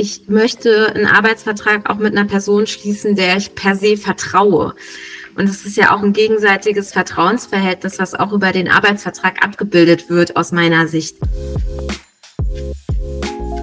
ich möchte einen Arbeitsvertrag auch mit einer Person schließen, der ich per se vertraue. Und es ist ja auch ein gegenseitiges Vertrauensverhältnis, was auch über den Arbeitsvertrag abgebildet wird, aus meiner Sicht.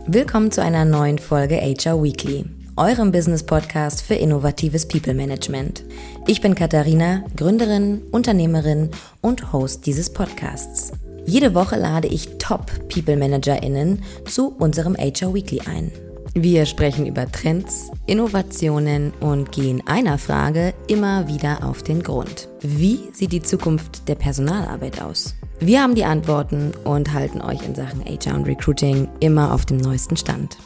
Willkommen zu einer neuen Folge HR Weekly, eurem Business-Podcast für innovatives People Management. Ich bin Katharina, Gründerin, Unternehmerin und Host dieses Podcasts. Jede Woche lade ich Top-People-ManagerInnen zu unserem HR Weekly ein. Wir sprechen über Trends, Innovationen und gehen einer Frage immer wieder auf den Grund. Wie sieht die Zukunft der Personalarbeit aus? Wir haben die Antworten und halten euch in Sachen HR und Recruiting immer auf dem neuesten Stand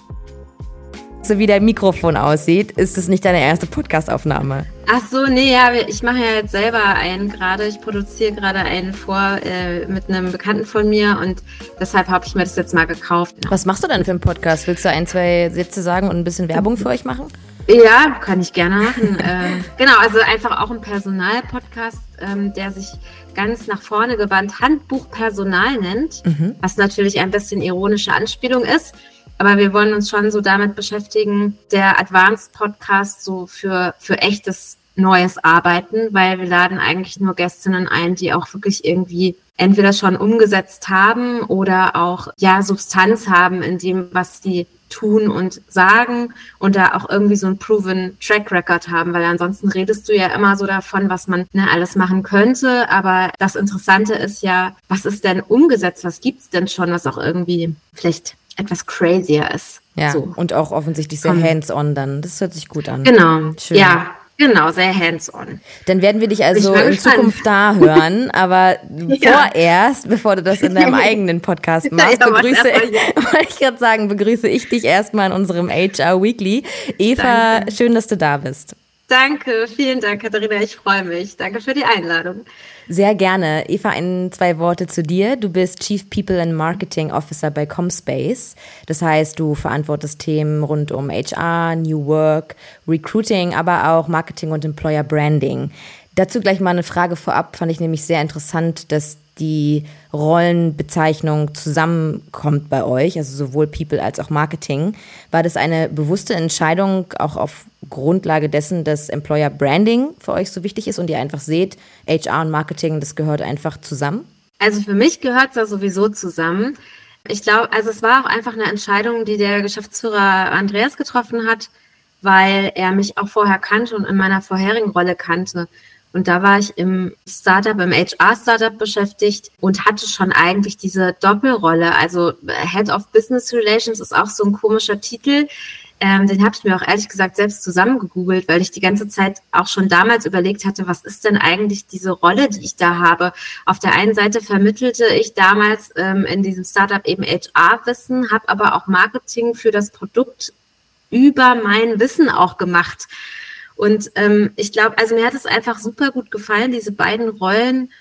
so wie dein Mikrofon aussieht, ist es nicht deine erste Podcastaufnahme. Ach so, nee, ja, ich mache ja jetzt selber einen gerade. Ich produziere gerade einen vor äh, mit einem Bekannten von mir und deshalb habe ich mir das jetzt mal gekauft. Was machst du denn für einen Podcast? Willst du ein, zwei Sätze sagen und ein bisschen Werbung für euch machen? Ja, kann ich gerne machen. äh, genau, also einfach auch ein Personalpodcast, ähm, der sich ganz nach vorne gewandt Handbuch Personal nennt, mhm. was natürlich ein bisschen ironische Anspielung ist. Aber wir wollen uns schon so damit beschäftigen, der Advanced Podcast so für, für echtes neues Arbeiten, weil wir laden eigentlich nur Gästinnen ein, die auch wirklich irgendwie entweder schon umgesetzt haben oder auch ja Substanz haben in dem, was sie tun und sagen und da auch irgendwie so ein proven Track Record haben, weil ansonsten redest du ja immer so davon, was man ne, alles machen könnte, aber das Interessante ist ja, was ist denn umgesetzt, was gibt's denn schon, was auch irgendwie vielleicht etwas crazier ist. Ja, so. und auch offensichtlich sehr hands-on dann. Das hört sich gut an. Genau, Schön. ja. Genau, sehr hands-on. Dann werden wir dich also in Zukunft da hören, aber ja. vorerst, bevor du das in deinem eigenen Podcast machst, ja, begrüße, wollte ich gerade sagen, begrüße ich dich erstmal in unserem HR Weekly. Eva, Danke. schön, dass du da bist. Danke, vielen Dank, Katharina. Ich freue mich. Danke für die Einladung. Sehr gerne. Eva, ein, zwei Worte zu dir. Du bist Chief People and Marketing Officer bei Comspace. Das heißt, du verantwortest Themen rund um HR, New Work, Recruiting, aber auch Marketing und Employer Branding. Dazu gleich mal eine Frage vorab, fand ich nämlich sehr interessant, dass die Rollenbezeichnung zusammenkommt bei euch, also sowohl People als auch Marketing. War das eine bewusste Entscheidung, auch auf Grundlage dessen, dass Employer Branding für euch so wichtig ist und ihr einfach seht, HR und Marketing, das gehört einfach zusammen? Also für mich gehört es da sowieso zusammen. Ich glaube, also es war auch einfach eine Entscheidung, die der Geschäftsführer Andreas getroffen hat, weil er mich auch vorher kannte und in meiner vorherigen Rolle kannte. Und da war ich im Startup, im HR-Startup beschäftigt und hatte schon eigentlich diese Doppelrolle. Also Head of Business Relations ist auch so ein komischer Titel. Ähm, den habe ich mir auch ehrlich gesagt selbst zusammengegoogelt, weil ich die ganze Zeit auch schon damals überlegt hatte, was ist denn eigentlich diese Rolle, die ich da habe. Auf der einen Seite vermittelte ich damals ähm, in diesem Startup eben HR-Wissen, habe aber auch Marketing für das Produkt über mein Wissen auch gemacht. Und ähm, ich glaube, also mir hat es einfach super gut gefallen, diese beiden Rollen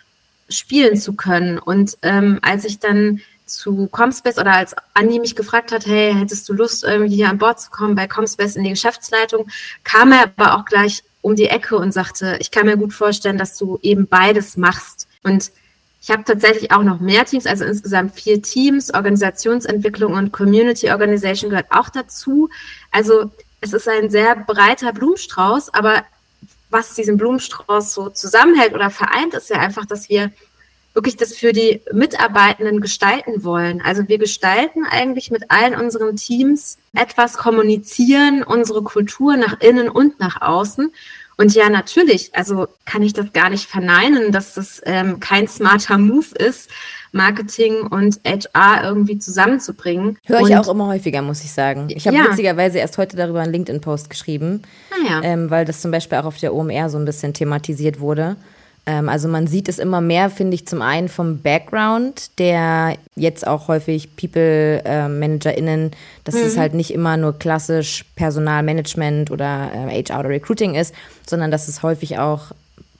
spielen zu können. Und ähm, als ich dann zu Comspace oder als Andi mich gefragt hat, hey, hättest du Lust, irgendwie hier an Bord zu kommen bei Comspace in die Geschäftsleitung, kam er aber auch gleich um die Ecke und sagte, ich kann mir gut vorstellen, dass du eben beides machst. Und ich habe tatsächlich auch noch mehr Teams, also insgesamt vier Teams, Organisationsentwicklung und Community Organization gehört auch dazu. Also es ist ein sehr breiter Blumenstrauß, aber was diesen Blumenstrauß so zusammenhält oder vereint, ist ja einfach, dass wir wirklich das für die Mitarbeitenden gestalten wollen. Also wir gestalten eigentlich mit allen unseren Teams etwas, kommunizieren unsere Kultur nach innen und nach außen. Und ja, natürlich, also kann ich das gar nicht verneinen, dass das ähm, kein smarter Move ist, Marketing und HR irgendwie zusammenzubringen. Höre ich auch immer häufiger, muss ich sagen. Ich habe ja. witzigerweise erst heute darüber einen LinkedIn-Post geschrieben, ah, ja. ähm, weil das zum Beispiel auch auf der OMR so ein bisschen thematisiert wurde. Ähm, also man sieht es immer mehr, finde ich, zum einen vom Background, der jetzt auch häufig People-ManagerInnen, äh, dass mhm. es halt nicht immer nur klassisch Personalmanagement oder äh, HR oder Recruiting ist, sondern dass es häufig auch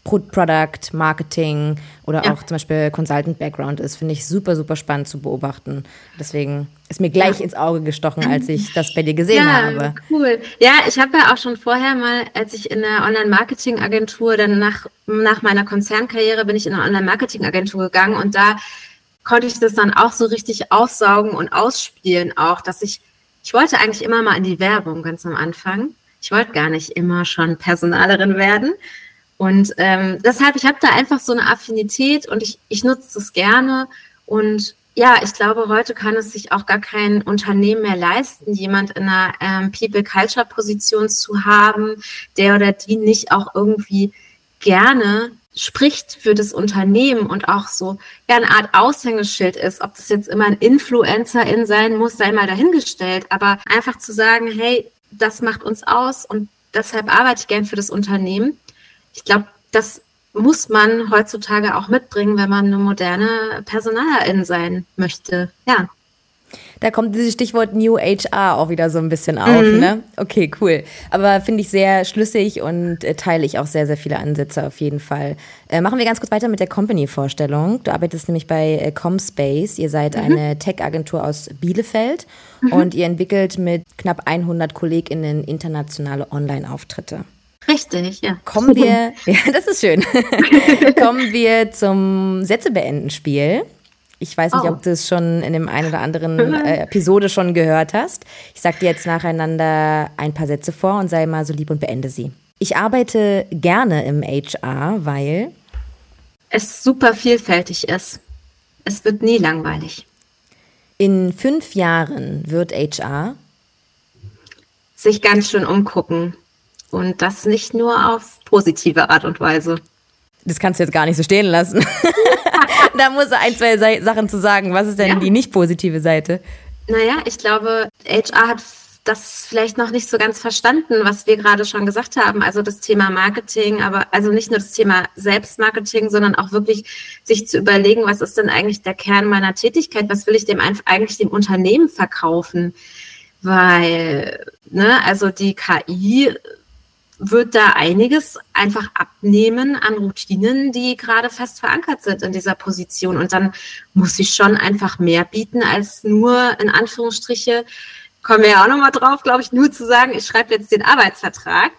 Product, Marketing oder ja. auch zum Beispiel Consultant-Background ist, finde ich super, super spannend zu beobachten. Deswegen ist mir gleich ja. ins Auge gestochen, als ich das bei dir gesehen ja, habe. Cool. Ja, ich habe ja auch schon vorher mal, als ich in der Online-Marketing-Agentur, dann nach, nach meiner Konzernkarriere bin ich in eine Online-Marketing-Agentur gegangen und da konnte ich das dann auch so richtig aufsaugen und ausspielen auch, dass ich ich wollte eigentlich immer mal in die Werbung ganz am Anfang. Ich wollte gar nicht immer schon Personalerin werden. Und ähm, deshalb, ich habe da einfach so eine Affinität und ich, ich nutze es gerne. Und ja, ich glaube, heute kann es sich auch gar kein Unternehmen mehr leisten, jemand in einer ähm, People-Culture-Position zu haben, der oder die nicht auch irgendwie gerne spricht für das Unternehmen und auch so ja, eine Art Aushängeschild ist, ob das jetzt immer ein Influencerin sein muss, sei mal dahingestellt, aber einfach zu sagen, hey, das macht uns aus und deshalb arbeite ich gern für das Unternehmen ich glaube, das muss man heutzutage auch mitbringen, wenn man eine moderne Personalerin sein möchte. Ja. Da kommt dieses Stichwort New HR auch wieder so ein bisschen auf, mhm. ne? Okay, cool. Aber finde ich sehr schlüssig und äh, teile ich auch sehr, sehr viele Ansätze auf jeden Fall. Äh, machen wir ganz kurz weiter mit der Company-Vorstellung. Du arbeitest nämlich bei äh, Comspace. Ihr seid mhm. eine Tech-Agentur aus Bielefeld mhm. und ihr entwickelt mit knapp 100 KollegInnen internationale Online-Auftritte. Richtig, ja. Kommen wir, ja, das ist schön. Kommen wir zum Sätze beenden Spiel. Ich weiß nicht, oh. ob du es schon in dem einen oder anderen äh, Episode schon gehört hast. Ich sage dir jetzt nacheinander ein paar Sätze vor und sei mal so lieb und beende sie. Ich arbeite gerne im HR, weil es super vielfältig ist. Es wird nie langweilig. In fünf Jahren wird HR sich ganz schön umgucken und das nicht nur auf positive Art und Weise. Das kannst du jetzt gar nicht so stehen lassen. da muss ein, zwei Sachen zu sagen. Was ist denn ja. die nicht positive Seite? Naja, ich glaube, HR hat das vielleicht noch nicht so ganz verstanden, was wir gerade schon gesagt haben. Also das Thema Marketing, aber also nicht nur das Thema Selbstmarketing, sondern auch wirklich sich zu überlegen, was ist denn eigentlich der Kern meiner Tätigkeit? Was will ich dem eigentlich dem Unternehmen verkaufen? Weil, ne, also die KI wird da einiges einfach abnehmen an Routinen, die gerade fest verankert sind in dieser Position. Und dann muss ich schon einfach mehr bieten, als nur in Anführungsstriche, kommen wir ja auch nochmal drauf, glaube ich, nur zu sagen, ich schreibe jetzt den Arbeitsvertrag.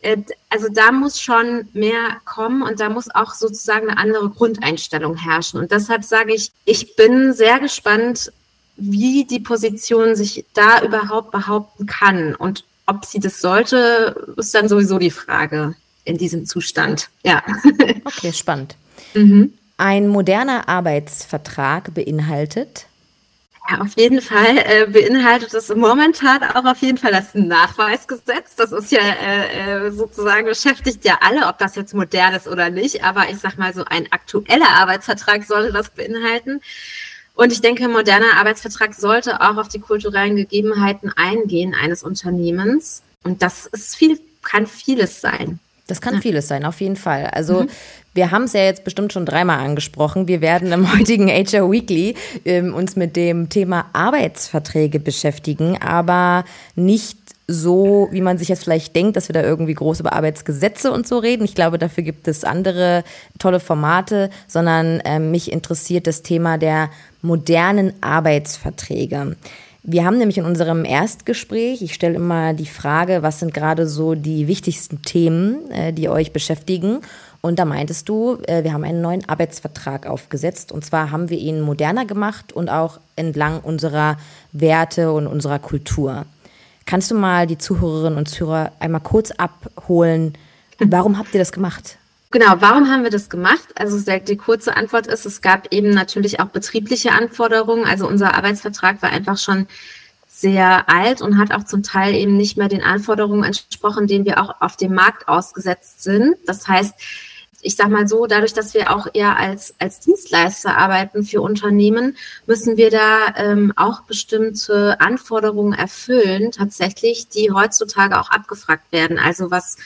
Äh, also da muss schon mehr kommen und da muss auch sozusagen eine andere Grundeinstellung herrschen. Und deshalb sage ich, ich bin sehr gespannt, wie die Position sich da überhaupt behaupten kann und ob sie das sollte, ist dann sowieso die Frage in diesem Zustand. Ja. Okay, spannend. Mhm. Ein moderner Arbeitsvertrag beinhaltet? Ja, auf jeden Fall äh, beinhaltet es momentan auch auf jeden Fall das Nachweisgesetz. Das ist ja äh, äh, sozusagen beschäftigt ja alle, ob das jetzt modern ist oder nicht. Aber ich sag mal so, ein aktueller Arbeitsvertrag sollte das beinhalten. Und ich denke, ein moderner Arbeitsvertrag sollte auch auf die kulturellen Gegebenheiten eingehen eines Unternehmens. Und das ist viel, kann vieles sein. Das kann ja. vieles sein, auf jeden Fall. Also mhm. wir haben es ja jetzt bestimmt schon dreimal angesprochen. Wir werden im heutigen HR Weekly ähm, uns mit dem Thema Arbeitsverträge beschäftigen, aber nicht so, wie man sich jetzt vielleicht denkt, dass wir da irgendwie groß über Arbeitsgesetze und so reden. Ich glaube, dafür gibt es andere tolle Formate, sondern äh, mich interessiert das Thema der modernen Arbeitsverträge. Wir haben nämlich in unserem Erstgespräch, ich stelle immer die Frage, was sind gerade so die wichtigsten Themen, äh, die euch beschäftigen. Und da meintest du, äh, wir haben einen neuen Arbeitsvertrag aufgesetzt. Und zwar haben wir ihn moderner gemacht und auch entlang unserer Werte und unserer Kultur. Kannst du mal die Zuhörerinnen und Zuhörer einmal kurz abholen? Warum habt ihr das gemacht? Genau, warum haben wir das gemacht? Also die kurze Antwort ist, es gab eben natürlich auch betriebliche Anforderungen. Also unser Arbeitsvertrag war einfach schon sehr alt und hat auch zum Teil eben nicht mehr den Anforderungen entsprochen, denen wir auch auf dem Markt ausgesetzt sind. Das heißt, ich sage mal so, dadurch, dass wir auch eher als, als Dienstleister arbeiten für Unternehmen, müssen wir da ähm, auch bestimmte Anforderungen erfüllen, tatsächlich, die heutzutage auch abgefragt werden, also was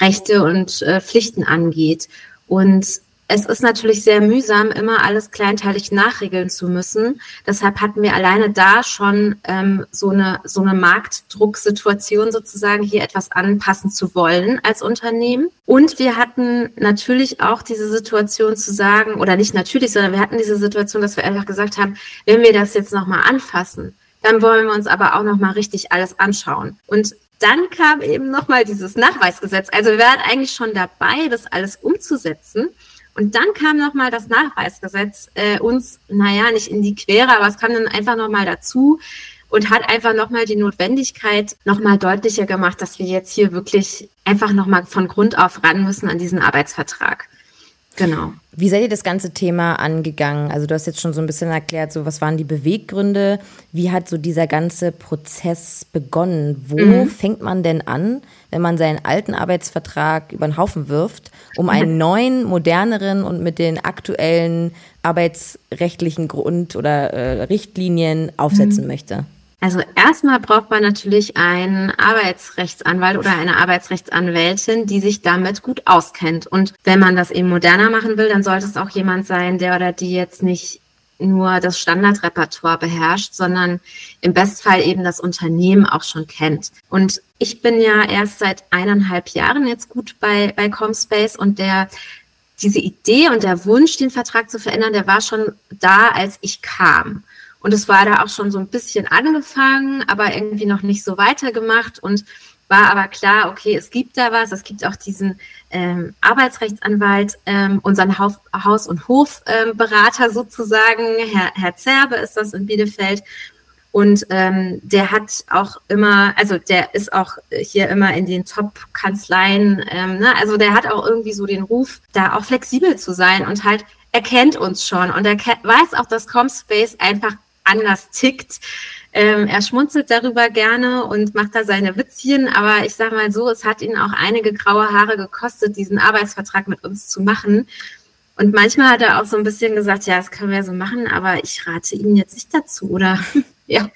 Rechte und äh, Pflichten angeht. Und es ist natürlich sehr mühsam, immer alles kleinteilig nachregeln zu müssen. Deshalb hatten wir alleine da schon ähm, so, eine, so eine Marktdrucksituation sozusagen, hier etwas anpassen zu wollen als Unternehmen. Und wir hatten natürlich auch diese Situation zu sagen, oder nicht natürlich, sondern wir hatten diese Situation, dass wir einfach gesagt haben, wenn wir das jetzt nochmal anfassen, dann wollen wir uns aber auch nochmal richtig alles anschauen. Und dann kam eben nochmal dieses Nachweisgesetz. Also wir waren eigentlich schon dabei, das alles umzusetzen. Und dann kam nochmal das Nachweisgesetz äh, uns, naja, nicht in die Quere, aber es kam dann einfach nochmal dazu. und hat einfach nochmal die Notwendigkeit nochmal deutlicher gemacht, dass wir jetzt hier wirklich einfach nochmal von Grund auf ran müssen an diesen Arbeitsvertrag. Genau. Wie seid ihr das ganze Thema angegangen? Also du hast jetzt schon so ein bisschen erklärt, so was waren die Beweggründe? Wie hat so dieser ganze Prozess begonnen? Wo mhm. fängt man denn an, wenn man seinen alten Arbeitsvertrag über den Haufen wirft, um einen neuen, moderneren und mit den aktuellen arbeitsrechtlichen Grund- oder äh, Richtlinien aufsetzen mhm. möchte? Also erstmal braucht man natürlich einen Arbeitsrechtsanwalt oder eine Arbeitsrechtsanwältin, die sich damit gut auskennt. Und wenn man das eben moderner machen will, dann sollte es auch jemand sein, der oder die jetzt nicht nur das Standardrepertoire beherrscht, sondern im Bestfall eben das Unternehmen auch schon kennt. Und ich bin ja erst seit eineinhalb Jahren jetzt gut bei, bei Comspace und der diese Idee und der Wunsch, den Vertrag zu verändern, der war schon da, als ich kam. Und es war da auch schon so ein bisschen angefangen, aber irgendwie noch nicht so weitergemacht und war aber klar, okay, es gibt da was, es gibt auch diesen ähm, Arbeitsrechtsanwalt, ähm, unseren Haus-, Haus und Hofberater ähm, sozusagen, Herr, Herr Zerbe ist das in Bielefeld. Und ähm, der hat auch immer, also der ist auch hier immer in den Top-Kanzleien, ähm, ne? also der hat auch irgendwie so den Ruf, da auch flexibel zu sein und halt er kennt uns schon und er weiß auch, dass Comspace einfach anders tickt. Ähm, er schmunzelt darüber gerne und macht da seine Witzchen, aber ich sage mal so, es hat ihn auch einige graue Haare gekostet, diesen Arbeitsvertrag mit uns zu machen. Und manchmal hat er auch so ein bisschen gesagt, ja, das können wir so machen, aber ich rate Ihnen jetzt nicht dazu, oder? ja.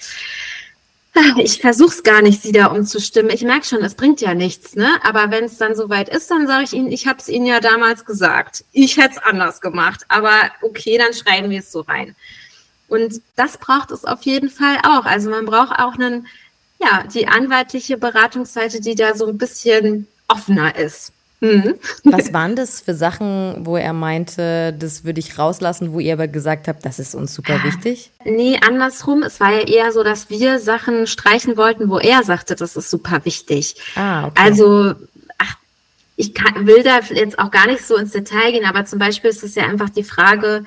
Ich versuche es gar nicht, sie da umzustimmen. Ich merke schon, es bringt ja nichts, ne? Aber wenn es dann soweit ist, dann sage ich Ihnen, ich habe es Ihnen ja damals gesagt. Ich hätte es anders gemacht. Aber okay, dann schreiben wir es so rein. Und das braucht es auf jeden Fall auch. Also man braucht auch einen, ja, die anwaltliche Beratungsseite, die da so ein bisschen offener ist. Mhm. Was waren das für Sachen, wo er meinte, das würde ich rauslassen, wo ihr aber gesagt habt, das ist uns super wichtig? Nee, andersrum. Es war ja eher so, dass wir Sachen streichen wollten, wo er sagte, das ist super wichtig. Ah, okay. Also, ach, ich kann, will da jetzt auch gar nicht so ins Detail gehen, aber zum Beispiel ist es ja einfach die Frage,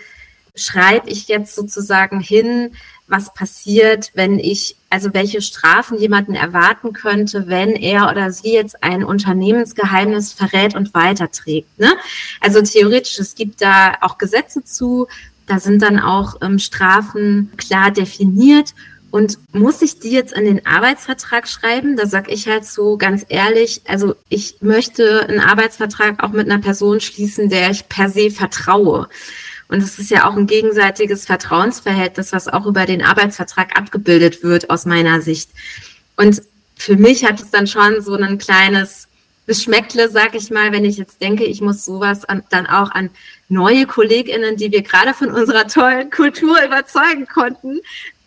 schreibe ich jetzt sozusagen hin, was passiert, wenn ich, also welche Strafen jemanden erwarten könnte, wenn er oder sie jetzt ein Unternehmensgeheimnis verrät und weiterträgt. Ne? Also theoretisch, es gibt da auch Gesetze zu, da sind dann auch ähm, Strafen klar definiert. Und muss ich die jetzt in den Arbeitsvertrag schreiben? Da sage ich halt so ganz ehrlich, also ich möchte einen Arbeitsvertrag auch mit einer Person schließen, der ich per se vertraue. Und es ist ja auch ein gegenseitiges Vertrauensverhältnis, was auch über den Arbeitsvertrag abgebildet wird, aus meiner Sicht. Und für mich hat es dann schon so ein kleines Geschmäckle, sag ich mal, wenn ich jetzt denke, ich muss sowas an, dann auch an neue KollegInnen, die wir gerade von unserer tollen Kultur überzeugen konnten,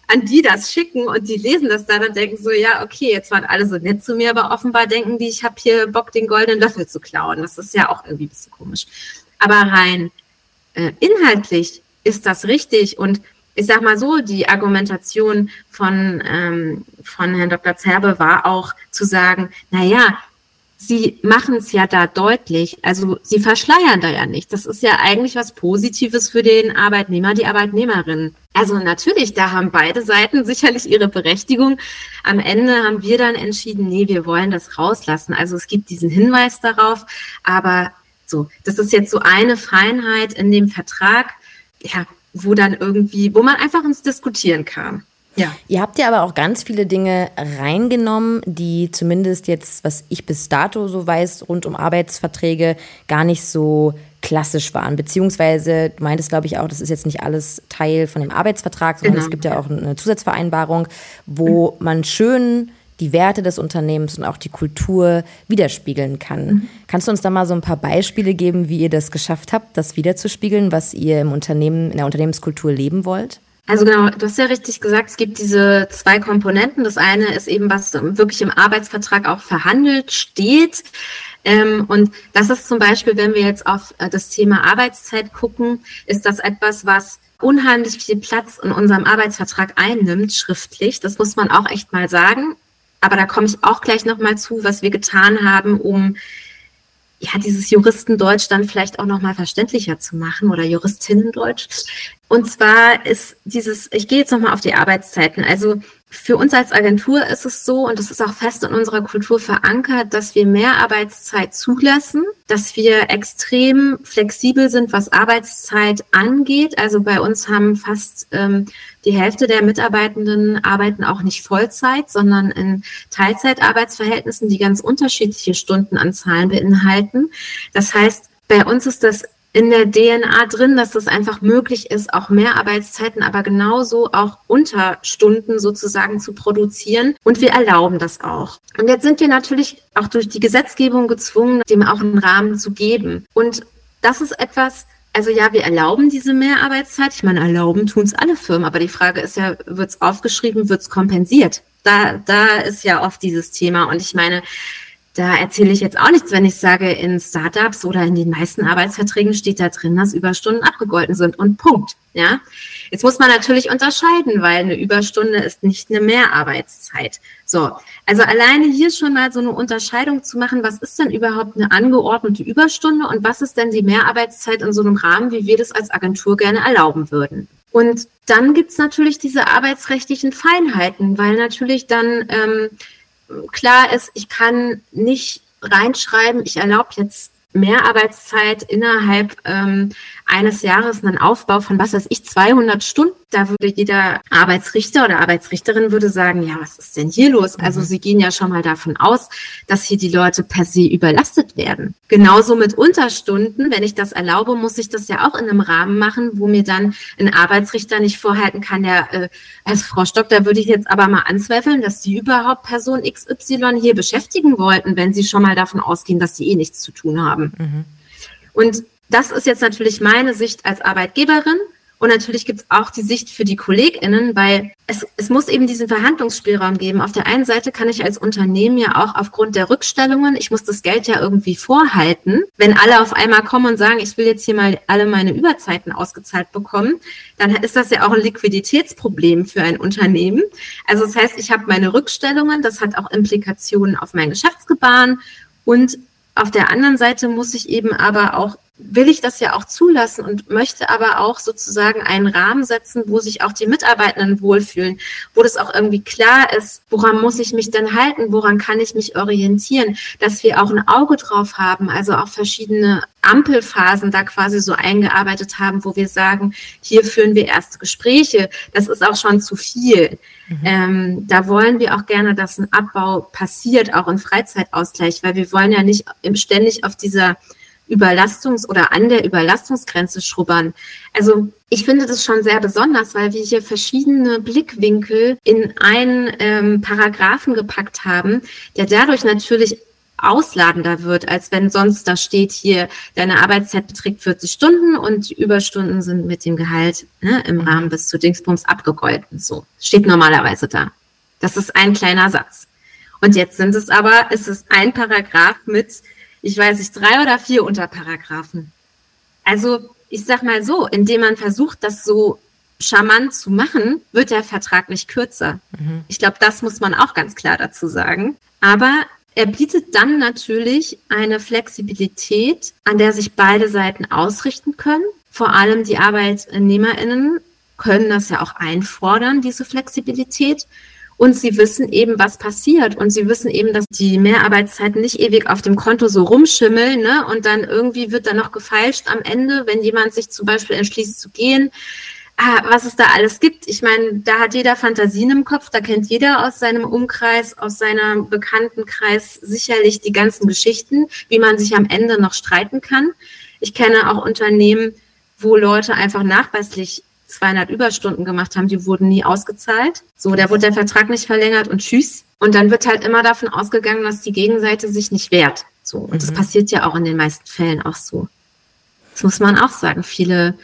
an die das schicken und die lesen das dann und denken so, ja, okay, jetzt waren alle so nett zu mir, aber offenbar denken die, ich habe hier Bock, den goldenen Löffel zu klauen. Das ist ja auch irgendwie ein bisschen komisch. Aber rein äh, inhaltlich ist das richtig und ich sag mal so, die Argumentation von, ähm, von Herrn Dr. Zerbe war auch zu sagen, na ja, Sie machen es ja da deutlich, also Sie verschleiern da ja nicht. Das ist ja eigentlich was Positives für den Arbeitnehmer, die Arbeitnehmerin. Also natürlich, da haben beide Seiten sicherlich ihre Berechtigung. Am Ende haben wir dann entschieden, nee, wir wollen das rauslassen. Also es gibt diesen Hinweis darauf, aber so, das ist jetzt so eine Feinheit in dem Vertrag, ja, wo dann irgendwie, wo man einfach ins Diskutieren kam. Ja. Ihr habt ja aber auch ganz viele Dinge reingenommen, die zumindest jetzt, was ich bis dato so weiß, rund um Arbeitsverträge gar nicht so klassisch waren. Beziehungsweise, du meintest, glaube ich, auch, das ist jetzt nicht alles Teil von dem Arbeitsvertrag, sondern genau. es gibt ja auch eine Zusatzvereinbarung, wo man schön die Werte des Unternehmens und auch die Kultur widerspiegeln kann. Mhm. Kannst du uns da mal so ein paar Beispiele geben, wie ihr das geschafft habt, das wiederzuspiegeln, was ihr im Unternehmen, in der Unternehmenskultur leben wollt? Also genau, du hast ja richtig gesagt, es gibt diese zwei Komponenten. Das eine ist eben, was wirklich im Arbeitsvertrag auch verhandelt steht. Ähm, und das ist zum Beispiel, wenn wir jetzt auf äh, das Thema Arbeitszeit gucken, ist das etwas, was unheimlich viel Platz in unserem Arbeitsvertrag einnimmt, schriftlich. Das muss man auch echt mal sagen. Aber da komme ich auch gleich nochmal zu, was wir getan haben, um ja, dieses Juristendeutsch dann vielleicht auch nochmal verständlicher zu machen oder Juristinnendeutsch. Und zwar ist dieses, ich gehe jetzt nochmal auf die Arbeitszeiten. Also für uns als Agentur ist es so, und das ist auch fest in unserer Kultur verankert, dass wir mehr Arbeitszeit zulassen, dass wir extrem flexibel sind, was Arbeitszeit angeht. Also bei uns haben fast ähm, die Hälfte der Mitarbeitenden arbeiten auch nicht Vollzeit, sondern in Teilzeitarbeitsverhältnissen, die ganz unterschiedliche Stundenanzahlen beinhalten. Das heißt, bei uns ist das in der DNA drin, dass es einfach möglich ist, auch mehr Arbeitszeiten, aber genauso auch Unterstunden sozusagen zu produzieren. Und wir erlauben das auch. Und jetzt sind wir natürlich auch durch die Gesetzgebung gezwungen, dem auch einen Rahmen zu geben. Und das ist etwas, also ja, wir erlauben diese Mehrarbeitszeit. Ich meine, erlauben tun es alle Firmen, aber die Frage ist ja, wird es aufgeschrieben, wird es kompensiert? Da, da ist ja oft dieses Thema. Und ich meine, da erzähle ich jetzt auch nichts, wenn ich sage, in Startups oder in den meisten Arbeitsverträgen steht da drin, dass Überstunden abgegolten sind und Punkt. Ja, jetzt muss man natürlich unterscheiden, weil eine Überstunde ist nicht eine Mehrarbeitszeit. So, also alleine hier schon mal so eine Unterscheidung zu machen, was ist denn überhaupt eine angeordnete Überstunde und was ist denn die Mehrarbeitszeit in so einem Rahmen, wie wir das als Agentur gerne erlauben würden. Und dann gibt's natürlich diese arbeitsrechtlichen Feinheiten, weil natürlich dann ähm, klar ist, ich kann nicht reinschreiben, ich erlaube jetzt mehr Arbeitszeit innerhalb ähm, eines Jahres einen Aufbau von, was weiß ich, 200 Stunden. Da würde jeder Arbeitsrichter oder Arbeitsrichterin würde sagen, ja, was ist denn hier los? Also mhm. sie gehen ja schon mal davon aus, dass hier die Leute per se überlastet werden. Genauso mit Unterstunden. Wenn ich das erlaube, muss ich das ja auch in einem Rahmen machen, wo mir dann ein Arbeitsrichter nicht vorhalten kann, ja, äh, als Frau Stock, da würde ich jetzt aber mal anzweifeln, dass Sie überhaupt Person XY hier beschäftigen wollten, wenn Sie schon mal davon ausgehen, dass Sie eh nichts zu tun haben. Mhm. Und das ist jetzt natürlich meine Sicht als Arbeitgeberin. Und natürlich gibt es auch die Sicht für die KollegInnen, weil es, es muss eben diesen Verhandlungsspielraum geben. Auf der einen Seite kann ich als Unternehmen ja auch aufgrund der Rückstellungen, ich muss das Geld ja irgendwie vorhalten. Wenn alle auf einmal kommen und sagen, ich will jetzt hier mal alle meine Überzeiten ausgezahlt bekommen, dann ist das ja auch ein Liquiditätsproblem für ein Unternehmen. Also das heißt, ich habe meine Rückstellungen, das hat auch Implikationen auf mein Geschäftsgebaren und auf der anderen Seite muss ich eben aber auch will ich das ja auch zulassen und möchte aber auch sozusagen einen Rahmen setzen, wo sich auch die Mitarbeitenden wohlfühlen, wo das auch irgendwie klar ist, woran muss ich mich denn halten, woran kann ich mich orientieren, dass wir auch ein Auge drauf haben, also auch verschiedene Ampelphasen da quasi so eingearbeitet haben, wo wir sagen, hier führen wir erste Gespräche. Das ist auch schon zu viel. Mhm. Ähm, da wollen wir auch gerne, dass ein Abbau passiert, auch im Freizeitausgleich, weil wir wollen ja nicht ständig auf dieser Überlastungs- oder an der Überlastungsgrenze schrubbern. Also ich finde das schon sehr besonders, weil wir hier verschiedene Blickwinkel in einen ähm, Paragraphen gepackt haben, der dadurch natürlich ausladender wird, als wenn sonst da steht hier, deine Arbeitszeit beträgt 40 Stunden und die Überstunden sind mit dem Gehalt ne, im Rahmen bis zu Dingsbums abgegolten. So steht normalerweise da. Das ist ein kleiner Satz. Und jetzt sind es aber, ist es ein Paragraph mit ich weiß nicht, drei oder vier Unterparagraphen. Also ich sag mal so, indem man versucht, das so charmant zu machen, wird der Vertrag nicht kürzer. Mhm. Ich glaube, das muss man auch ganz klar dazu sagen. Aber er bietet dann natürlich eine Flexibilität, an der sich beide Seiten ausrichten können. Vor allem die Arbeitnehmerinnen können das ja auch einfordern, diese Flexibilität. Und sie wissen eben, was passiert. Und sie wissen eben, dass die Mehrarbeitszeiten nicht ewig auf dem Konto so rumschimmeln. Ne? Und dann irgendwie wird da noch gefeilscht am Ende, wenn jemand sich zum Beispiel entschließt zu gehen. Ah, was es da alles gibt. Ich meine, da hat jeder Fantasien im Kopf, da kennt jeder aus seinem Umkreis, aus seinem Bekanntenkreis sicherlich die ganzen Geschichten, wie man sich am Ende noch streiten kann. Ich kenne auch Unternehmen, wo Leute einfach nachweislich 200 Überstunden gemacht haben, die wurden nie ausgezahlt. So, da wurde der Vertrag nicht verlängert und tschüss. Und dann wird halt immer davon ausgegangen, dass die Gegenseite sich nicht wehrt. So, und mhm. das passiert ja auch in den meisten Fällen auch so. Das muss man auch sagen. Viele,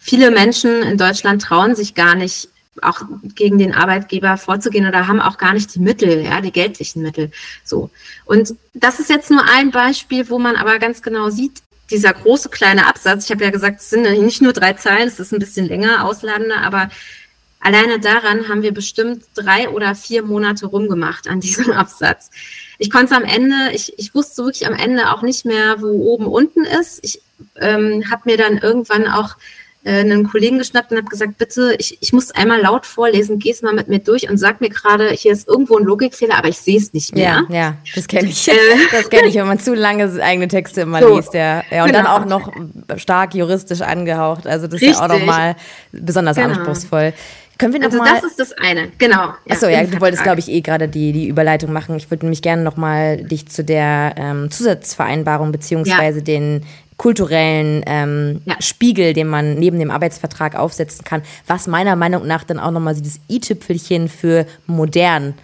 viele Menschen in Deutschland trauen sich gar nicht, auch gegen den Arbeitgeber vorzugehen oder haben auch gar nicht die Mittel, ja, die geldlichen Mittel. So. Und das ist jetzt nur ein Beispiel, wo man aber ganz genau sieht, dieser große kleine Absatz, ich habe ja gesagt, es sind nicht nur drei Zeilen, es ist ein bisschen länger, ausladender, aber alleine daran haben wir bestimmt drei oder vier Monate rumgemacht an diesem Absatz. Ich konnte es am Ende, ich, ich wusste wirklich am Ende auch nicht mehr, wo oben unten ist. Ich ähm, habe mir dann irgendwann auch einen Kollegen geschnappt und habe gesagt, bitte, ich, ich muss einmal laut vorlesen, geh's mal mit mir durch und sag mir gerade, hier ist irgendwo ein Logikfehler, aber ich sehe es nicht mehr. Ja, ja, das kenne ich. Äh, das kenne ich, wenn man zu lange eigene Texte immer so, liest, ja. ja und genau. dann auch noch stark juristisch angehaucht. Also das Richtig. ist ja auch nochmal besonders genau. anspruchsvoll. Können wir noch also mal das ist das eine, genau. Ja, Achso, ja, du wolltest, glaube ich, eh gerade die, die Überleitung machen. Ich würde nämlich gerne noch mal dich zu der ähm, Zusatzvereinbarung beziehungsweise ja. den kulturellen ähm, ja. Spiegel, den man neben dem Arbeitsvertrag aufsetzen kann, was meiner Meinung nach dann auch nochmal dieses i-Tüpfelchen für modern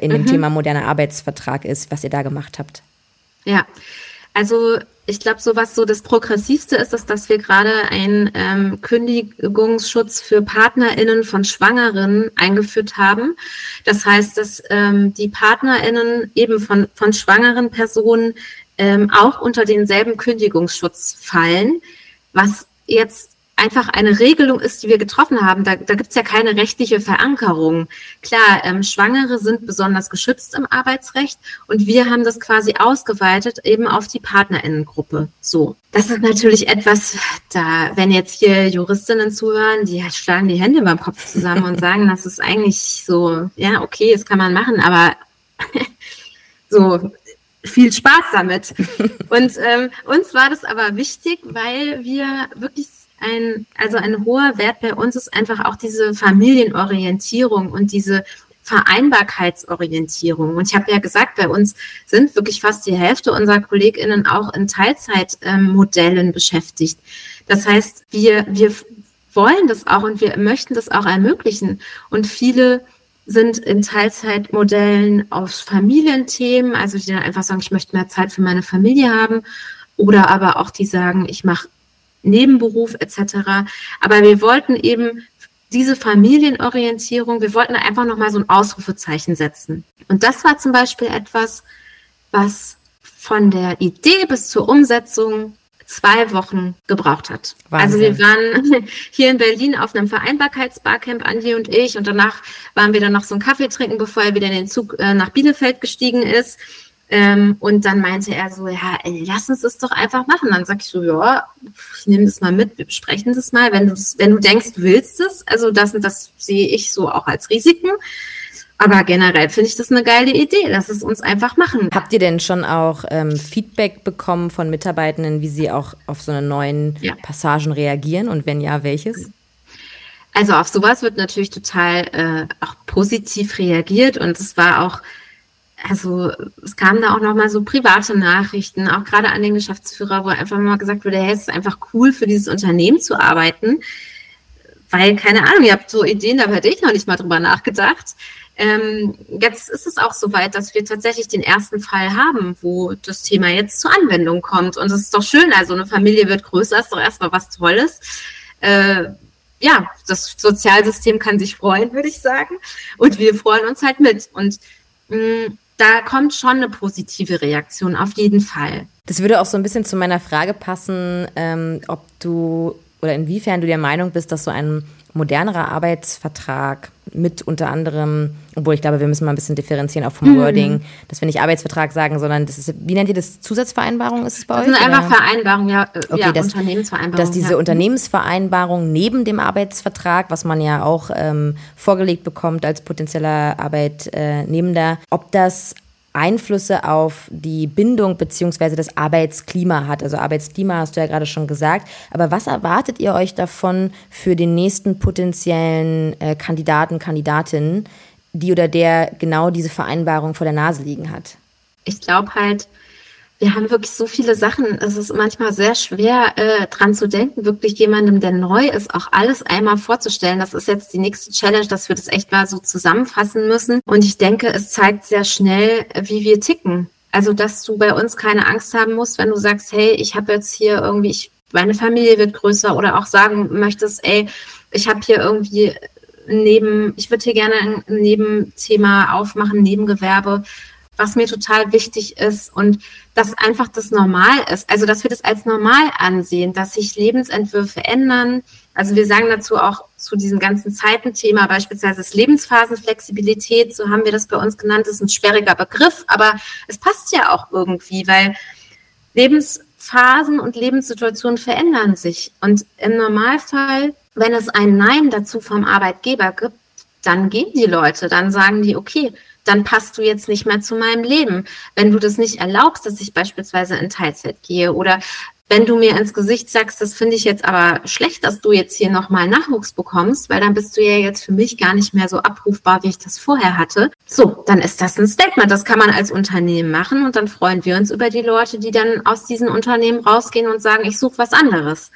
in dem mhm. Thema moderner Arbeitsvertrag ist, was ihr da gemacht habt. Ja, also ich glaube, so was so das Progressivste ist, ist, dass wir gerade einen ähm, Kündigungsschutz für PartnerInnen von Schwangeren eingeführt haben. Das heißt, dass ähm, die PartnerInnen eben von, von schwangeren Personen ähm, auch unter denselben Kündigungsschutz fallen, was jetzt einfach eine Regelung ist, die wir getroffen haben. Da, da gibt es ja keine rechtliche Verankerung. Klar, ähm, Schwangere sind besonders geschützt im Arbeitsrecht und wir haben das quasi ausgeweitet eben auf die Partnerinnengruppe. So, das ist natürlich etwas, da, wenn jetzt hier Juristinnen zuhören, die schlagen die Hände beim Kopf zusammen und sagen, das ist eigentlich so, ja, okay, das kann man machen, aber so viel Spaß damit. Und ähm, uns war das aber wichtig, weil wir wirklich ein, also ein hoher Wert bei uns ist einfach auch diese Familienorientierung und diese Vereinbarkeitsorientierung. Und ich habe ja gesagt, bei uns sind wirklich fast die Hälfte unserer KollegInnen auch in Teilzeitmodellen ähm, beschäftigt. Das heißt, wir, wir wollen das auch und wir möchten das auch ermöglichen. Und viele sind in Teilzeitmodellen aus Familienthemen, also die dann einfach sagen, ich möchte mehr Zeit für meine Familie haben. Oder aber auch die sagen, ich mache Nebenberuf etc. Aber wir wollten eben diese Familienorientierung, wir wollten einfach nochmal so ein Ausrufezeichen setzen. Und das war zum Beispiel etwas, was von der Idee bis zur Umsetzung zwei Wochen gebraucht hat. Wahnsinn. Also wir waren hier in Berlin auf einem Vereinbarkeitsbarcamp, Andi und ich, und danach waren wir dann noch so einen Kaffee trinken, bevor er wieder in den Zug äh, nach Bielefeld gestiegen ist. Ähm, und dann meinte er so, ja, ey, lass uns das doch einfach machen. Dann sag ich so, ja, ich nehme das mal mit, wir besprechen das mal. Wenn du, wenn du denkst, du willst es, also das, das sehe ich so auch als Risiken. Aber generell finde ich das eine geile Idee. Lass es uns einfach machen. Habt ihr denn schon auch ähm, Feedback bekommen von Mitarbeitenden, wie sie auch auf so eine neuen ja. Passagen reagieren? Und wenn ja, welches? Also auf sowas wird natürlich total äh, auch positiv reagiert und es war auch also es kamen da auch noch mal so private Nachrichten, auch gerade an den Geschäftsführer, wo einfach mal gesagt wurde, hey, es ist einfach cool für dieses Unternehmen zu arbeiten, weil keine Ahnung, ihr habt so Ideen, da hätte ich noch nicht mal drüber nachgedacht. Ähm, jetzt ist es auch soweit, dass wir tatsächlich den ersten Fall haben, wo das Thema jetzt zur Anwendung kommt. Und das ist doch schön. Also eine Familie wird größer, ist doch erstmal was Tolles. Äh, ja, das Sozialsystem kann sich freuen, würde ich sagen. Und wir freuen uns halt mit. Und mh, mm, da kommt schon eine positive Reaktion, auf jeden Fall. Das würde auch so ein bisschen zu meiner Frage passen, ähm, ob du oder inwiefern du der Meinung bist, dass so ein modernerer Arbeitsvertrag mit unter anderem, obwohl ich glaube, wir müssen mal ein bisschen differenzieren auch vom mhm. Wording, dass wir nicht Arbeitsvertrag sagen, sondern das ist, wie nennt ihr das? Zusatzvereinbarung ist es bei das euch? Das sind einfach Vereinbarungen, ja, äh, okay, ja das, Unternehmensvereinbarung. Dass diese ja. Unternehmensvereinbarung neben dem Arbeitsvertrag, was man ja auch ähm, vorgelegt bekommt als potenzieller Arbeitnehmender, ob das Einflüsse auf die Bindung beziehungsweise das Arbeitsklima hat. Also Arbeitsklima hast du ja gerade schon gesagt. Aber was erwartet ihr euch davon für den nächsten potenziellen äh, Kandidaten, Kandidatinnen, die oder der genau diese Vereinbarung vor der Nase liegen hat? Ich glaube halt, wir haben wirklich so viele Sachen. Es ist manchmal sehr schwer, äh, dran zu denken, wirklich jemandem, der neu ist, auch alles einmal vorzustellen. Das ist jetzt die nächste Challenge, dass wir das echt mal so zusammenfassen müssen. Und ich denke, es zeigt sehr schnell, wie wir ticken. Also, dass du bei uns keine Angst haben musst, wenn du sagst, hey, ich habe jetzt hier irgendwie, ich, meine Familie wird größer oder auch sagen möchtest, ey, ich habe hier irgendwie neben, ich würde hier gerne ein Nebenthema aufmachen, Nebengewerbe was mir total wichtig ist und dass einfach das normal ist. Also, dass wir das als normal ansehen, dass sich Lebensentwürfe ändern. Also, wir sagen dazu auch zu diesem ganzen Zeitenthema beispielsweise das Lebensphasenflexibilität, so haben wir das bei uns genannt, das ist ein sperriger Begriff, aber es passt ja auch irgendwie, weil Lebens Lebensphasen und Lebenssituationen verändern sich. Und im Normalfall, wenn es ein Nein dazu vom Arbeitgeber gibt, dann gehen die Leute, dann sagen die, okay, dann passt du jetzt nicht mehr zu meinem Leben. Wenn du das nicht erlaubst, dass ich beispielsweise in Teilzeit gehe oder wenn du mir ins Gesicht sagst, das finde ich jetzt aber schlecht, dass du jetzt hier nochmal Nachwuchs bekommst, weil dann bist du ja jetzt für mich gar nicht mehr so abrufbar, wie ich das vorher hatte. So, dann ist das ein Statement. Das kann man als Unternehmen machen und dann freuen wir uns über die Leute, die dann aus diesen Unternehmen rausgehen und sagen, ich suche was anderes.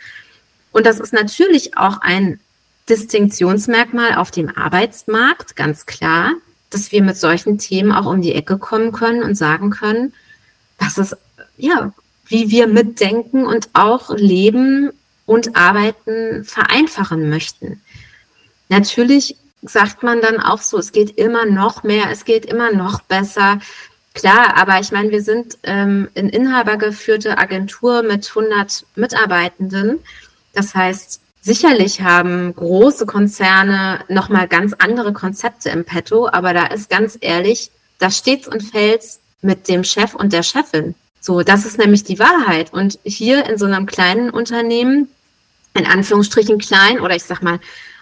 Und das ist natürlich auch ein Distinktionsmerkmal auf dem Arbeitsmarkt, ganz klar, dass wir mit solchen Themen auch um die Ecke kommen können und sagen können, dass es ja wie wir mitdenken und auch Leben und Arbeiten vereinfachen möchten. Natürlich sagt man dann auch so, es geht immer noch mehr, es geht immer noch besser. Klar, aber ich meine, wir sind ähm, in inhabergeführte Agentur mit 100 Mitarbeitenden. Das heißt, sicherlich haben große Konzerne nochmal ganz andere Konzepte im Petto, aber da ist ganz ehrlich, da steht's und fällt's mit dem Chef und der Chefin. So, das ist nämlich die Wahrheit. Und hier in so einem kleinen Unternehmen, in Anführungsstrichen klein oder ich sag mal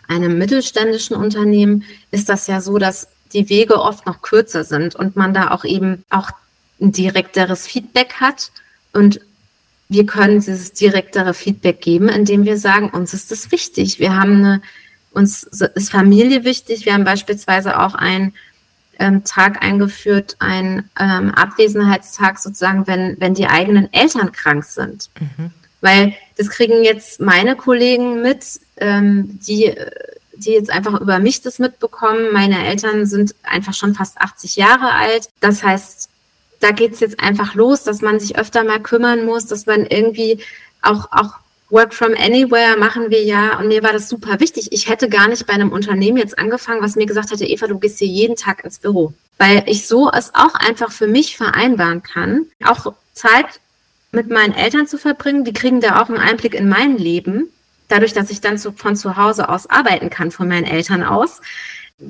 einem mittelständischen Unternehmen, ist das ja so, dass die Wege oft noch kürzer sind und man da auch eben auch ein direkteres Feedback hat. Und wir können dieses direktere Feedback geben, indem wir sagen, uns ist das wichtig. Wir haben eine, uns ist Familie wichtig. Wir haben beispielsweise auch ein ähm, Tag eingeführt, ein ähm, Abwesenheitstag sozusagen, wenn, wenn die eigenen Eltern krank sind. Mhm. Weil das kriegen jetzt meine Kollegen mit, ähm, die, die jetzt einfach über mich das mitbekommen. Meine Eltern sind einfach schon fast 80 Jahre alt. Das heißt, da geht es jetzt einfach los, dass man sich öfter mal kümmern muss, dass man irgendwie auch, auch Work from Anywhere machen wir ja und mir war das super wichtig. Ich hätte gar nicht bei einem Unternehmen jetzt angefangen, was mir gesagt hätte, Eva, du gehst hier jeden Tag ins Büro. Weil ich so es auch einfach für mich vereinbaren kann, auch Zeit mit meinen Eltern zu verbringen. Die kriegen da auch einen Einblick in mein Leben. Dadurch, dass ich dann zu, von zu Hause aus arbeiten kann, von meinen Eltern aus,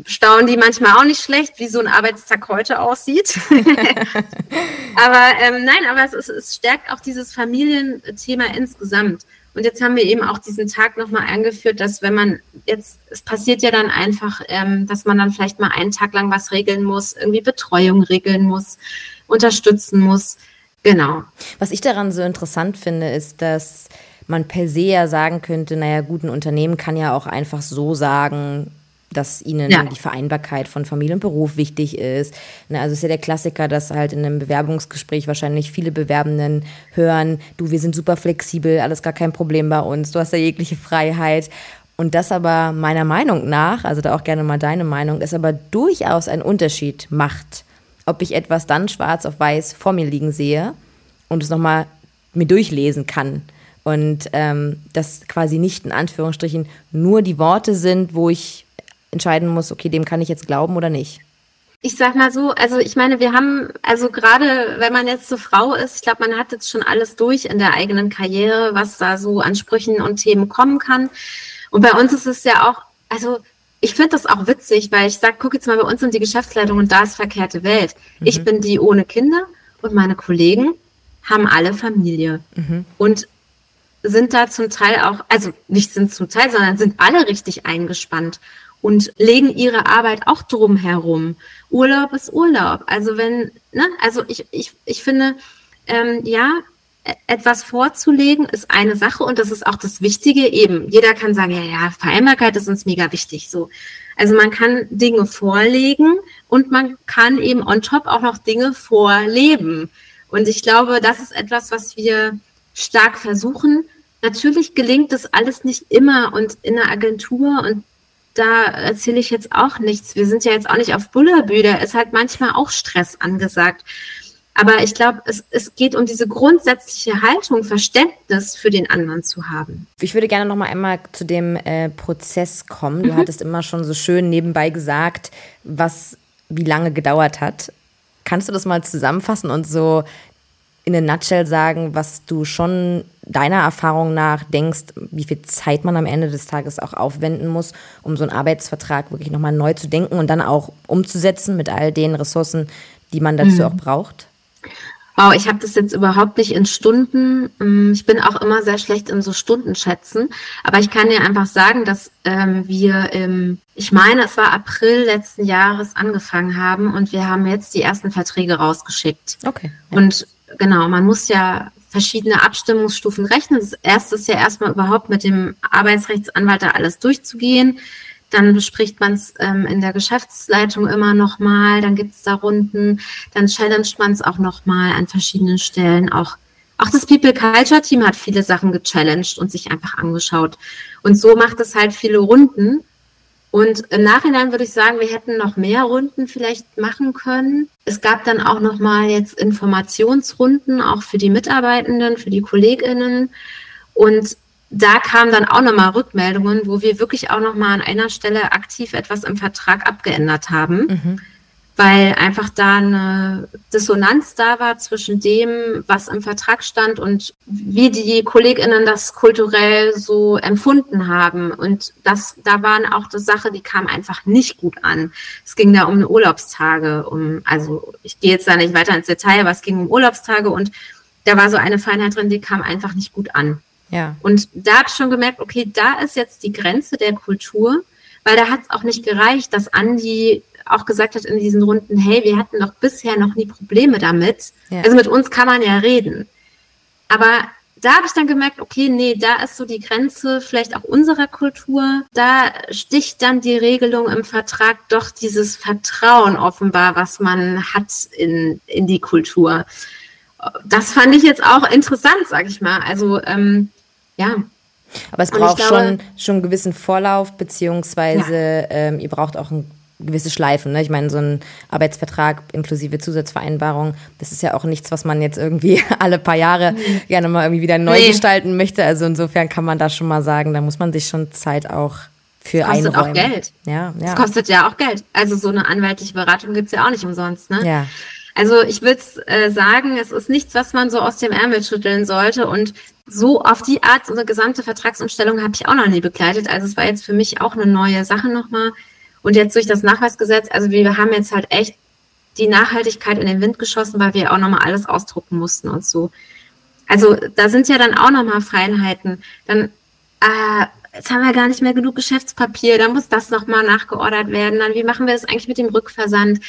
staunen die manchmal auch nicht schlecht, wie so ein Arbeitstag heute aussieht. aber ähm, nein, aber es, es stärkt auch dieses Familienthema insgesamt. Und jetzt haben wir eben auch diesen Tag nochmal angeführt, dass wenn man jetzt, es passiert ja dann einfach, ähm, dass man dann vielleicht mal einen Tag lang was regeln muss, irgendwie Betreuung regeln muss, unterstützen muss. Genau. Was ich daran so interessant finde, ist, dass man per se ja sagen könnte, naja, gut, ein Unternehmen kann ja auch einfach so sagen, dass ihnen ja. die Vereinbarkeit von Familie und Beruf wichtig ist. Ne, also es ist ja der Klassiker, dass halt in einem Bewerbungsgespräch wahrscheinlich viele Bewerbenden hören, du, wir sind super flexibel, alles gar kein Problem bei uns, du hast ja jegliche Freiheit. Und das aber meiner Meinung nach, also da auch gerne mal deine Meinung, ist aber durchaus ein Unterschied macht, ob ich etwas dann schwarz auf weiß vor mir liegen sehe und es nochmal mir durchlesen kann. Und ähm, das quasi nicht in Anführungsstrichen nur die Worte sind, wo ich entscheiden muss, okay, dem kann ich jetzt glauben oder nicht? Ich sag mal so, also ich meine, wir haben, also gerade wenn man jetzt so Frau ist, ich glaube, man hat jetzt schon alles durch in der eigenen Karriere, was da so an Sprüchen und Themen kommen kann. Und bei uns ist es ja auch, also ich finde das auch witzig, weil ich sage, guck jetzt mal, bei uns sind die Geschäftsleitung und da ist verkehrte Welt. Mhm. Ich bin die ohne Kinder und meine Kollegen haben alle Familie. Mhm. Und sind da zum Teil auch, also nicht sind zum Teil, sondern sind alle richtig eingespannt und legen ihre Arbeit auch drum herum. Urlaub ist Urlaub. Also wenn, ne, also ich, ich, ich finde, ähm, ja, e-, etwas vorzulegen ist eine Sache und das ist auch das Wichtige eben. Jeder kann sagen, ja, ja, Vereinbarkeit ist uns mega wichtig, so. Also man kann Dinge vorlegen und man kann eben on top auch noch Dinge vorleben. Und ich glaube, das ist etwas, was wir stark versuchen. Natürlich gelingt das alles nicht immer und in der Agentur und da erzähle ich jetzt auch nichts. Wir sind ja jetzt auch nicht auf Bullerbühne. Da ist halt manchmal auch Stress angesagt. Aber ich glaube, es, es geht um diese grundsätzliche Haltung, Verständnis für den anderen zu haben. Ich würde gerne noch mal einmal zu dem äh, Prozess kommen. Du mhm. hattest immer schon so schön nebenbei gesagt, was wie lange gedauert hat. Kannst du das mal zusammenfassen und so in a nutshell sagen, was du schon deiner Erfahrung nach denkst, wie viel Zeit man am Ende des Tages auch aufwenden muss, um so einen Arbeitsvertrag wirklich nochmal neu zu denken und dann auch umzusetzen mit all den Ressourcen, die man dazu mhm. auch braucht? Wow, ich habe das jetzt überhaupt nicht in Stunden. Ähm, ich bin auch immer sehr schlecht in so Stundenschätzen. Aber ich kann dir einfach sagen, dass ähm, wir im, ich meine, es war April letzten Jahres angefangen haben und wir haben jetzt die ersten Verträge rausgeschickt. Okay. Ja. Und genau, man muss ja verschiedene Abstimmungsstufen rechnen. Das erste ist ja erstmal überhaupt mit dem Arbeitsrechtsanwalt da alles durchzugehen. Dann bespricht man es ähm, in der Geschäftsleitung immer nochmal, dann gibt es da Runden, dann challenged man es auch nochmal an verschiedenen Stellen. Auch, auch das People Culture Team hat viele Sachen gechallenged und sich einfach angeschaut. Und so macht es halt viele Runden. Und im Nachhinein würde ich sagen, wir hätten noch mehr Runden vielleicht machen können. Es gab dann auch nochmal jetzt Informationsrunden, auch für die Mitarbeitenden, für die KollegInnen. Und da kamen dann auch nochmal Rückmeldungen, wo wir wirklich auch nochmal an einer Stelle aktiv etwas im Vertrag abgeändert haben, mhm. Weil einfach da eine Dissonanz da war zwischen dem, was im Vertrag stand und wie die KollegInnen das kulturell so empfunden haben. Und das, da waren auch die Sache, die kam einfach nicht gut an. Es ging da um Urlaubstage, um, also ich gehe jetzt da nicht weiter ins Detail, aber es ging um Urlaubstage und da war so eine Feinheit drin, die kam einfach nicht gut an. Ja. Und da habe ich schon gemerkt, okay, da ist jetzt die Grenze der Kultur, weil da hat es auch nicht gereicht, dass Andi auch gesagt hat in diesen Runden, hey, wir hatten doch bisher noch nie Probleme damit. Ja. Also mit uns kann man ja reden. Aber da habe ich dann gemerkt, okay, nee, da ist so die Grenze vielleicht auch unserer Kultur. Da sticht dann die Regelung im Vertrag doch dieses Vertrauen offenbar, was man hat in, in die Kultur. Das fand ich jetzt auch interessant, sag ich mal. Also ähm, ja. Aber es braucht glaube, schon, schon einen gewissen Vorlauf, beziehungsweise ja. ähm, ihr braucht auch ein gewisse Schleifen. Ne? Ich meine, so ein Arbeitsvertrag inklusive Zusatzvereinbarung, das ist ja auch nichts, was man jetzt irgendwie alle paar Jahre gerne mal irgendwie wieder neu nee. gestalten möchte. Also insofern kann man da schon mal sagen, da muss man sich schon Zeit auch für das kostet einräumen. auch Geld. Ja, ja. Das kostet ja auch Geld. Also so eine anwaltliche Beratung gibt es ja auch nicht umsonst. Ne? Ja. Also ich würde äh, sagen, es ist nichts, was man so aus dem Ärmel schütteln sollte. Und so auf die Art, so eine gesamte Vertragsumstellung habe ich auch noch nie begleitet. Also es war jetzt für mich auch eine neue Sache nochmal. Und jetzt durch das Nachweisgesetz, also wir haben jetzt halt echt die Nachhaltigkeit in den Wind geschossen, weil wir auch nochmal alles ausdrucken mussten und so. Also da sind ja dann auch nochmal Freiheiten. Dann, äh, jetzt haben wir gar nicht mehr genug Geschäftspapier, dann muss das nochmal nachgeordert werden. Dann, wie machen wir das eigentlich mit dem Rückversand?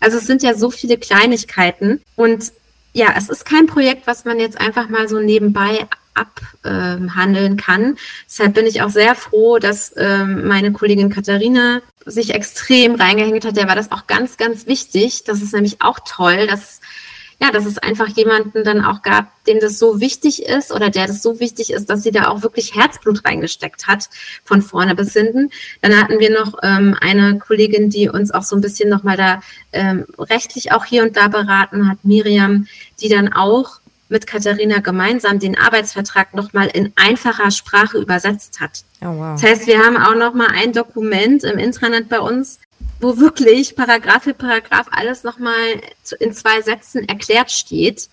Also es sind ja so viele Kleinigkeiten und ja, es ist kein Projekt, was man jetzt einfach mal so nebenbei abhandeln ähm, kann. Deshalb bin ich auch sehr froh, dass ähm, meine Kollegin Katharina sich extrem reingehängt hat. Der war das auch ganz, ganz wichtig. Das ist nämlich auch toll, dass ja, dass es einfach jemanden dann auch gab, dem das so wichtig ist oder der das so wichtig ist, dass sie da auch wirklich Herzblut reingesteckt hat, von vorne bis hinten. Dann hatten wir noch ähm, eine Kollegin, die uns auch so ein bisschen nochmal da ähm, rechtlich auch hier und da beraten hat, Miriam, die dann auch mit Katharina gemeinsam den Arbeitsvertrag nochmal in einfacher Sprache übersetzt hat. Oh, wow. Das heißt, wir haben auch nochmal ein Dokument im Intranet bei uns, wo wirklich Paragraph für Paragraph alles nochmal in zwei Sätzen erklärt steht,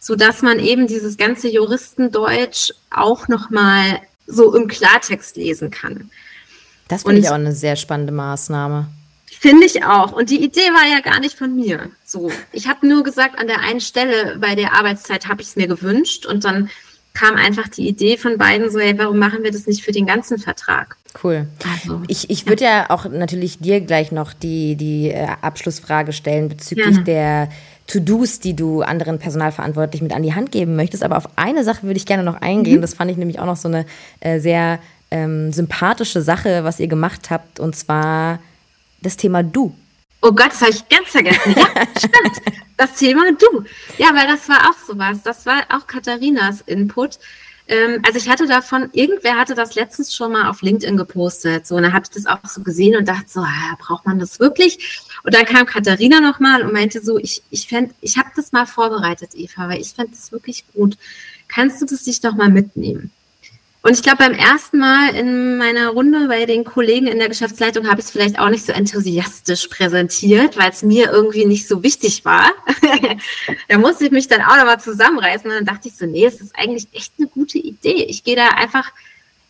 so dass man eben dieses ganze Juristendeutsch auch nochmal so im Klartext lesen kann. Das finde ich auch eine sehr spannende Maßnahme. Finde ich auch. Und die Idee war ja gar nicht von mir. So, ich habe nur gesagt, an der einen Stelle bei der Arbeitszeit habe ich es mir gewünscht und dann kam einfach die Idee von beiden so, hey, warum machen wir das nicht für den ganzen Vertrag? Cool. Also, ich ich würde ja. ja. auch natürlich dir gleich noch die, die äh, Abschlussfrage stellen bezüglich ja. der To-Dos, die du anderen Personalverantwortlichen mit an die Hand geben möchtest. Aber auf eine Sache würde ich gerne noch eingehen. Mhm. Das fand ich nämlich auch noch so eine äh, sehr ähm, sympathische Sache, was ihr gemacht habt. Und zwar das Thema Du. Oh Gott, das habe ich ganz vergessen. Ja, stimmt. Das Thema Du. Ja, weil das war auch sowas. Das war auch Katharinas Input. Ähm, also ich hatte davon, irgendwer hatte das letztens schon mal auf LinkedIn gepostet. So, und dann habe ich das auch so gesehen und dachte so, ah, braucht man das wirklich? Und dann kam Katharina nochmal und meinte so, ich, ich fände, ich habe das mal vorbereitet, Eva, weil ich fände das wirklich gut. Kannst du das dich doch mal mitnehmen? Und ich glaube, beim ersten Mal in meiner Runde bei den Kollegen in der Geschäftsleitung habe ich es vielleicht auch nicht so enthusiastisch präsentiert, weil es mir irgendwie nicht so wichtig war. da musste ich mich dann auch nochmal zusammenreißen und dann dachte ich so, nee, es ist eigentlich echt eine gute Idee. Ich gehe da einfach,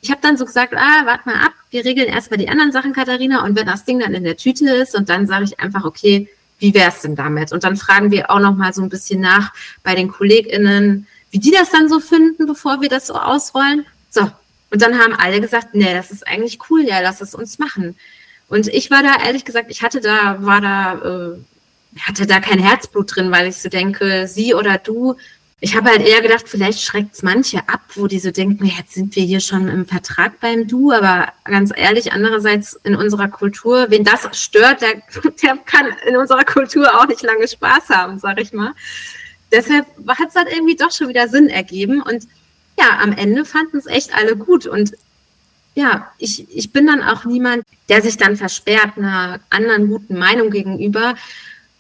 ich habe dann so gesagt, ah, warte mal ab, wir regeln erstmal die anderen Sachen, Katharina, und wenn das Ding dann in der Tüte ist und dann sage ich einfach, okay, Wie wäre es denn damit? Und dann fragen wir auch noch mal so ein bisschen nach bei den KollegInnen, wie die das dann so finden, bevor wir das so ausrollen. So. Und dann haben alle gesagt, nee, das ist eigentlich cool, ja, lass es uns machen. Und ich war da, ehrlich gesagt, ich hatte da, war da, äh, hatte da kein Herzblut drin, weil ich so denke, sie oder du, ich habe halt eher gedacht, vielleicht schreckt es manche ab, wo die so denken, jetzt sind wir hier schon im Vertrag beim Du, aber ganz ehrlich, andererseits in unserer Kultur, wen das stört, der, der kann in unserer Kultur auch nicht lange Spaß haben, sag ich mal. Deshalb hat es halt irgendwie doch schon wieder Sinn ergeben und ja, am Ende fanden es echt alle gut und ja, ich, ich bin dann auch niemand, der sich dann versperrt einer anderen guten Meinung gegenüber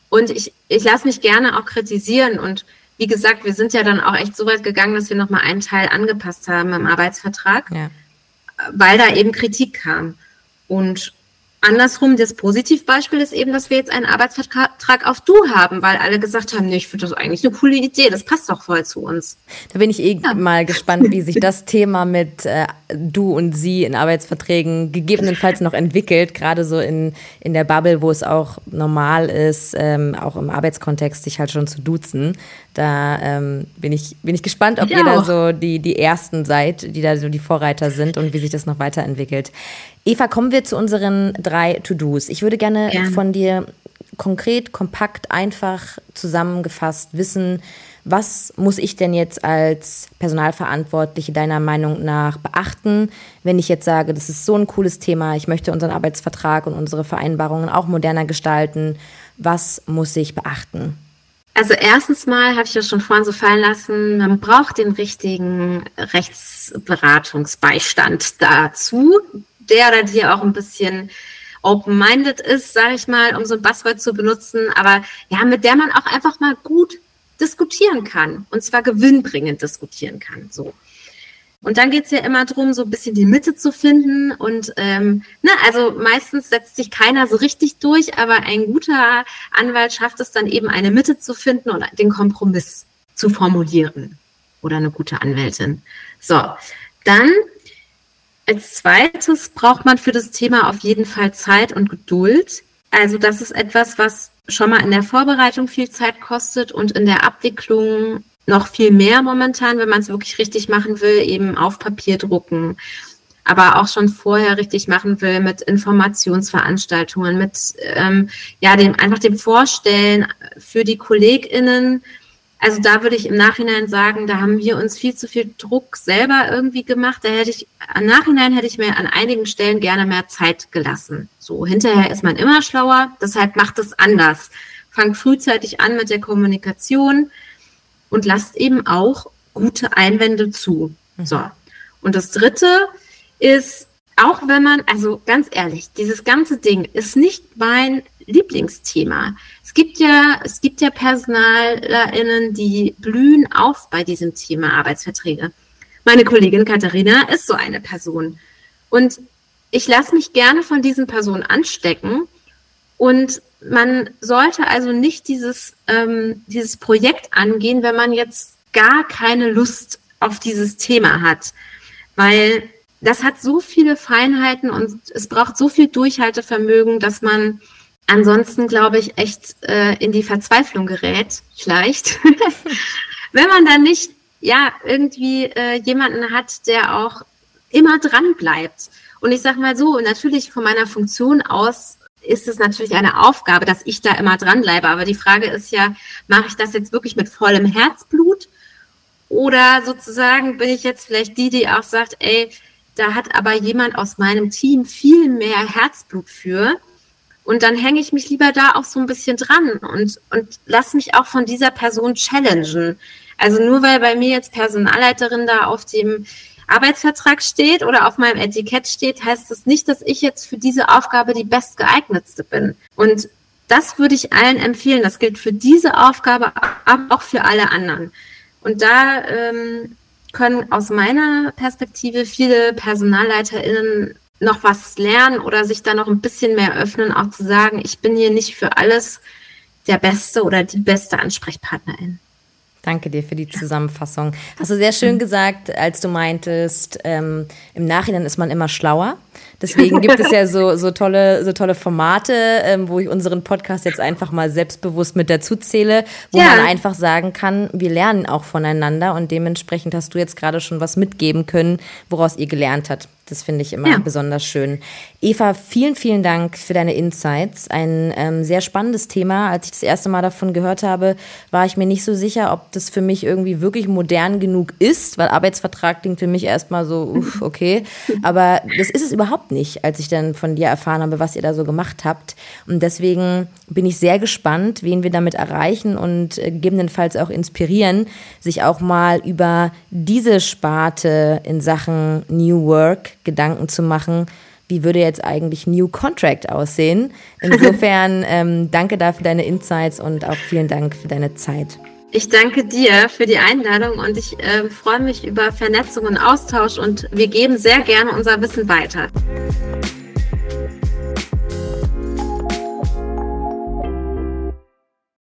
und ich, ich lasse mich gerne auch kritisieren und wie gesagt, wir sind ja dann auch echt so weit gegangen, dass wir nochmal einen Teil angepasst haben im Arbeitsvertrag, ja. weil da eben Kritik kam. Und Andersrum, das Positivbeispiel ist eben, dass wir jetzt einen Arbeitsvertrag auf Du haben, weil alle gesagt haben, nee, ich finde das eigentlich eine coole Idee, das passt doch voll zu uns. Da bin ich eh ja. mal gespannt, wie sich das Thema mit äh, Du und Sie in Arbeitsverträgen gegebenenfalls noch entwickelt, gerade so in, in der Bubble, wo es auch normal ist, ähm, auch im Arbeitskontext sich halt schon zu duzen. Da ähm, bin, ich, bin ich gespannt, ob ich ihr da so die, die Ersten seid, die da so die Vorreiter sind und wie sich das noch weiterentwickelt. Eva, kommen wir zu unseren drei To-Dos. Ich würde gerne ja. von dir konkret, kompakt, einfach zusammengefasst wissen, was muss ich denn jetzt als Personalverantwortliche deiner Meinung nach beachten, wenn ich jetzt sage, das ist so ein cooles Thema, ich möchte unseren Arbeitsvertrag und unsere Vereinbarungen auch moderner gestalten. Was muss ich beachten? Also erstens mal habe ich ja schon vorhin so fallen lassen, man braucht den richtigen Rechtsberatungsbeistand dazu der oder die auch ein bisschen open-minded ist, sage ich mal, um so ein Buzzword zu benutzen, aber ja, mit der man auch einfach mal gut diskutieren kann und zwar gewinnbringend diskutieren kann. So. Und dann geht's ja immer drum, so ein bisschen die Mitte zu finden. Und ähm, ne, also meistens setzt sich keiner so richtig durch, aber ein guter Anwalt schafft es dann eben, eine Mitte zu finden und den Kompromiss zu formulieren. Oder eine gute Anwältin. So, dann als zweites braucht man für das Thema auf jeden Fall Zeit und Geduld. Also das ist etwas, was schon mal in der Vorbereitung viel Zeit kostet und in der Abwicklung noch viel mehr momentan, wenn man es wirklich richtig machen will, eben auf Papier drucken. Aber auch schon vorher richtig machen will mit Informationsveranstaltungen, mit ähm, ja dem einfach dem Vorstellen für die KollegInnen, also da würde ich im Nachhinein sagen, da haben wir uns viel zu viel Druck selber irgendwie gemacht. Da hätte ich, im Nachhinein hätte ich mir an einigen Stellen gerne mehr Zeit gelassen. So, hinterher ist man immer schlauer, deshalb macht es anders. Fangt frühzeitig an mit der Kommunikation und lasst eben auch gute Einwände zu. Mhm. So. Und das dritte ist, auch wenn man, also ganz ehrlich, dieses ganze Ding ist nicht mein Lieblingsthema. Es gibt ja, es gibt ja PersonalerInnen, die blühen auf bei diesem Thema Arbeitsverträge. Meine Kollegin Katharina ist so eine Person. Und ich lasse mich gerne von diesen Personen anstecken. Und man sollte also nicht dieses, ähm, dieses Projekt angehen, wenn man jetzt gar keine Lust auf dieses Thema hat. Weil das hat so viele Feinheiten und es braucht so viel Durchhaltevermögen, dass man ansonsten, glaube ich, echt äh, in die Verzweiflung gerät, vielleicht. Wenn man dann nicht, ja, irgendwie äh, jemanden hat, der auch immer dran bleibt. Und ich sage mal so, natürlich von meiner Funktion aus ist es natürlich eine Aufgabe, dass ich da immer dranbleibe. Aber die Frage ist ja, mache ich das jetzt wirklich mit vollem Herzblut? Oder sozusagen bin ich jetzt vielleicht die, die auch sagt, ey, da hat aber jemand aus meinem Team viel mehr Herzblut für und dann hänge ich mich lieber da auch so ein bisschen dran und, und lass mich auch von dieser Person challengen. Also nur weil bei mir jetzt Personalleiterin da auf dem Arbeitsvertrag steht oder auf meinem Etikett steht, heißt das nicht, dass ich jetzt für diese Aufgabe die bestgeeignetste bin. Und das würde ich allen empfehlen. Das gilt für diese Aufgabe, aber auch für alle anderen. Und da ähm, können aus meiner Perspektive viele PersonalleiterInnen noch was lernen oder sich da noch ein bisschen mehr öffnen, auch zu sagen, ich bin hier nicht für alles der beste oder die beste Ansprechpartnerin. Danke dir für die Zusammenfassung. Hast du sehr schön gesagt, als du meintest, ähm, im Nachhinein ist man immer schlauer. Deswegen gibt es ja so, so, tolle, so tolle Formate, ähm, wo ich unseren Podcast jetzt einfach mal selbstbewusst mit dazu zähle, wo ja. man einfach sagen kann, wir lernen auch voneinander und dementsprechend hast du jetzt gerade schon was mitgeben können, woraus ihr gelernt habt. Das finde ich immer ja. besonders schön. Eva, vielen, vielen Dank für deine Insights. Ein ähm, sehr spannendes Thema. Als ich das erste Mal davon gehört habe, war ich mir nicht so sicher, ob das für mich irgendwie wirklich modern genug ist, weil Arbeitsvertrag klingt für mich erstmal so, uff, okay. Aber das ist es überhaupt nicht, als ich dann von dir erfahren habe, was ihr da so gemacht habt. Und deswegen bin ich sehr gespannt, wen wir damit erreichen und äh, gegebenenfalls auch inspirieren, sich auch mal über diese Sparte in Sachen New Work Gedanken zu machen, wie würde jetzt eigentlich New Contract aussehen. Insofern ähm, danke dafür deine Insights und auch vielen Dank für deine Zeit. Ich danke dir für die Einladung und ich äh, freue mich über Vernetzung und Austausch und wir geben sehr gerne unser Wissen weiter.